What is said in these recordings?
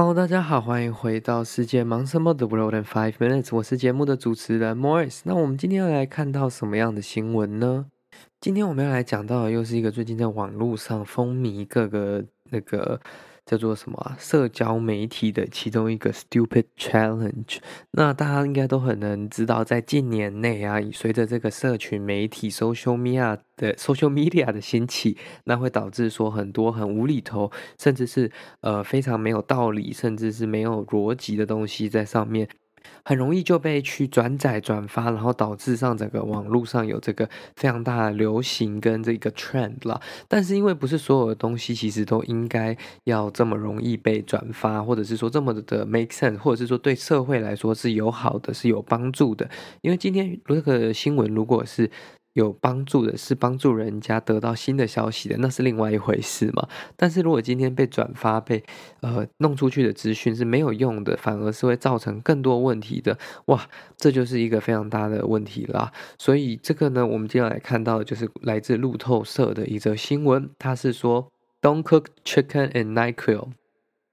Hello，大家好，欢迎回到世界忙什么？The World in Five Minutes，我是节目的主持人 Morris。那我们今天要来看到什么样的新闻呢？今天我们要来讲到的又是一个最近在网络上风靡各个那个。叫做什么？社交媒体的其中一个 Stupid Challenge。那大家应该都很能知道，在近年内啊，随着这个社群媒体 Social Media 的 Social Media 的兴起，那会导致说很多很无厘头，甚至是呃非常没有道理，甚至是没有逻辑的东西在上面。很容易就被去转载转发，然后导致上整个网络上有这个非常大的流行跟这个 trend 啦。但是因为不是所有的东西其实都应该要这么容易被转发，或者是说这么的 make sense，或者是说对社会来说是有好的、是有帮助的。因为今天这个新闻如果是。有帮助的是帮助人家得到新的消息的，那是另外一回事嘛。但是如果今天被转发、被呃弄出去的资讯是没有用的，反而是会造成更多问题的，哇，这就是一个非常大的问题啦。所以这个呢，我们接下来看到的就是来自路透社的一则新闻，它是说，Don't cook chicken in NyQuil。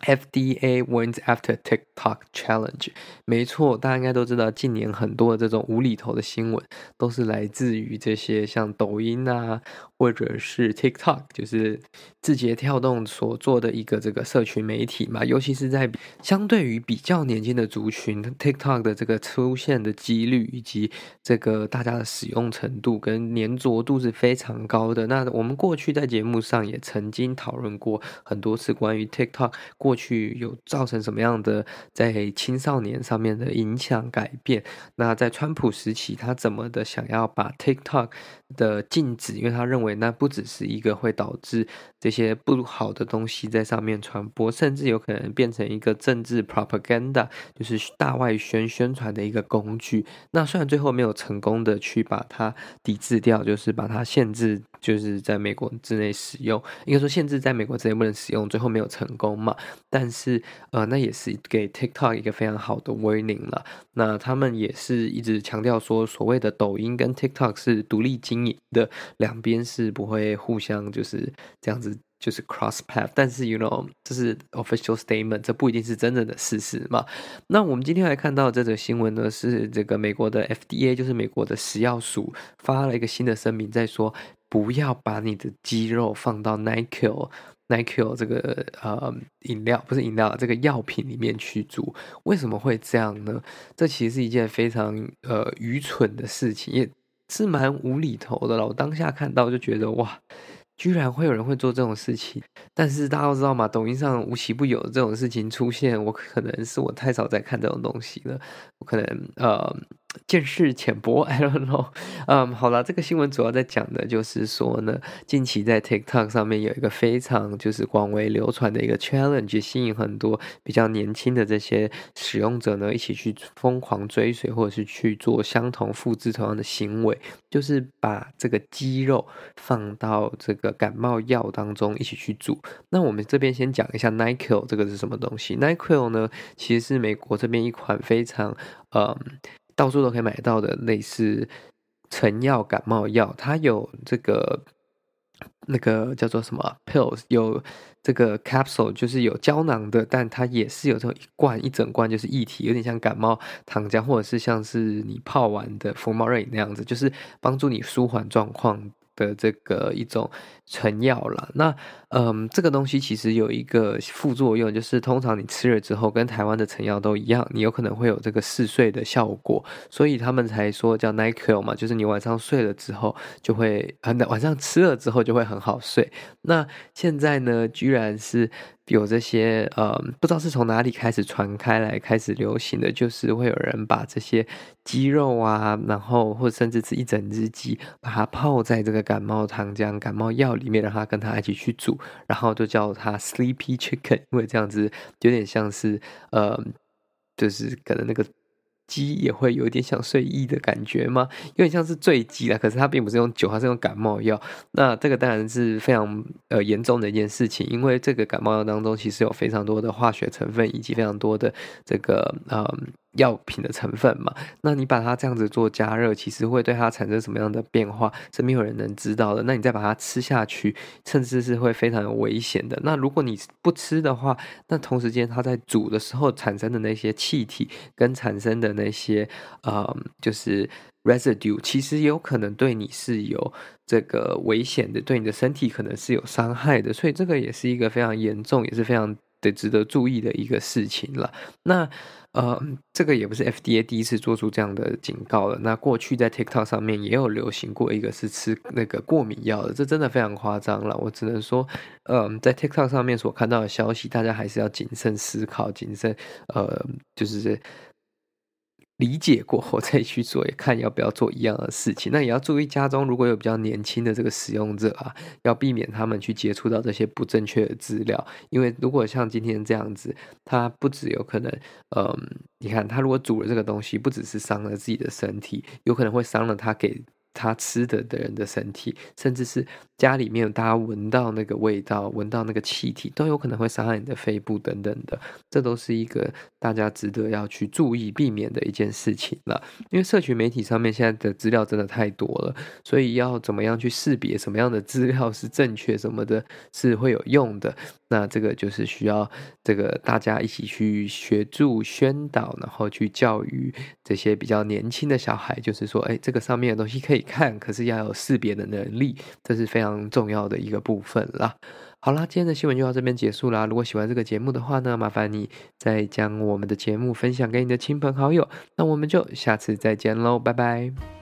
FDA wins after TikTok challenge。没错，大家应该都知道，近年很多的这种无厘头的新闻，都是来自于这些像抖音啊，或者是 TikTok，就是字节跳动所做的一个这个社群媒体嘛。尤其是在相对于比较年轻的族群，TikTok 的这个出现的几率，以及这个大家的使用程度跟粘着度是非常高的。那我们过去在节目上也曾经讨论过很多次关于 TikTok。过去有造成什么样的在青少年上面的影响改变？那在川普时期，他怎么的想要把 TikTok 的禁止？因为他认为那不只是一个会导致这些不好的东西在上面传播，甚至有可能变成一个政治 propaganda，就是大外宣宣传的一个工具。那虽然最后没有成功的去把它抵制掉，就是把它限制，就是在美国之内使用，应该说限制在美国之内不能使用，最后没有成功嘛。但是，呃，那也是给 TikTok 一个非常好的 warning 了。那他们也是一直强调说，所谓的抖音跟 TikTok 是独立经营的，两边是不会互相就是这样子就是 cross path。但是，you know，这是 official statement，这不一定是真正的事实嘛。那我们今天来看到这则新闻呢，是这个美国的 FDA，就是美国的食药署发了一个新的声明，在说不要把你的肌肉放到 Nike Nike 这个呃饮料不是饮料，这个药品里面去煮，为什么会这样呢？这其实是一件非常呃愚蠢的事情，也是蛮无厘头的了。我当下看到就觉得哇，居然会有人会做这种事情。但是大家都知道嘛，抖音上无奇不有这种事情出现，我可能是我太少在看这种东西了，我可能呃。见识浅薄，I don't know。嗯，好了，这个新闻主要在讲的就是说呢，近期在 TikTok 上面有一个非常就是广为流传的一个 challenge，吸引很多比较年轻的这些使用者呢一起去疯狂追随，或者是去做相同复制同样的行为，就是把这个鸡肉放到这个感冒药当中一起去煮。那我们这边先讲一下 NyQuil 这个是什么东西？NyQuil 呢，其实是美国这边一款非常嗯。到处都可以买到的类似成药感冒药，它有这个那个叫做什么 pills，有这个 capsule，就是有胶囊的，但它也是有这种一罐一整罐，就是一体，有点像感冒糖浆，或者是像是你泡完的福茂瑞那样子，就是帮助你舒缓状况。的这个一种成药了，那嗯，这个东西其实有一个副作用，就是通常你吃了之后，跟台湾的成药都一样，你有可能会有这个嗜睡的效果，所以他们才说叫 n i q u i l 嘛，就是你晚上睡了之后就会，晚上吃了之后就会很好睡。那现在呢，居然是有这些呃，不知道是从哪里开始传开来，开始流行的就是会有人把这些鸡肉啊，然后或者甚至是一整只鸡，把它泡在这个感冒糖浆、感冒药里面，让它跟它一起去煮，然后就叫它 Sleepy Chicken，因为这样子有点像是呃，就是可能那个。鸡也会有点想睡意的感觉吗？有点像是醉鸡啦，可是它并不是用酒，它是用感冒药。那这个当然是非常呃严重的一件事情，因为这个感冒药当中其实有非常多的化学成分，以及非常多的这个嗯。药品的成分嘛，那你把它这样子做加热，其实会对它产生什么样的变化，是没有人能知道的。那你再把它吃下去，甚至是会非常有危险的。那如果你不吃的话，那同时间它在煮的时候产生的那些气体跟产生的那些呃，就是 residue，其实有可能对你是有这个危险的，对你的身体可能是有伤害的。所以这个也是一个非常严重，也是非常得值得注意的一个事情了。那。呃，这个也不是 FDA 第一次做出这样的警告了。那过去在 TikTok 上面也有流行过一个是吃那个过敏药的，这真的非常夸张了。我只能说，嗯，在 TikTok 上面所看到的消息，大家还是要谨慎思考，谨慎，呃，就是。理解过后再去做，看要不要做一样的事情。那也要注意，家中如果有比较年轻的这个使用者啊，要避免他们去接触到这些不正确的资料。因为如果像今天这样子，他不只有可能，嗯，你看他如果煮了这个东西，不只是伤了自己的身体，有可能会伤了他给。他吃的的人的身体，甚至是家里面大家闻到那个味道，闻到那个气体，都有可能会伤害你的肺部等等的。这都是一个大家值得要去注意、避免的一件事情了。因为社群媒体上面现在的资料真的太多了，所以要怎么样去识别什么样的资料是正确，什么的是会有用的。那这个就是需要这个大家一起去协助宣导，然后去教育这些比较年轻的小孩，就是说，哎，这个上面的东西可以看，可是要有识别的能力，这是非常重要的一个部分啦。好啦，今天的新闻就到这边结束啦。如果喜欢这个节目的话呢，麻烦你再将我们的节目分享给你的亲朋好友。那我们就下次再见喽，拜拜。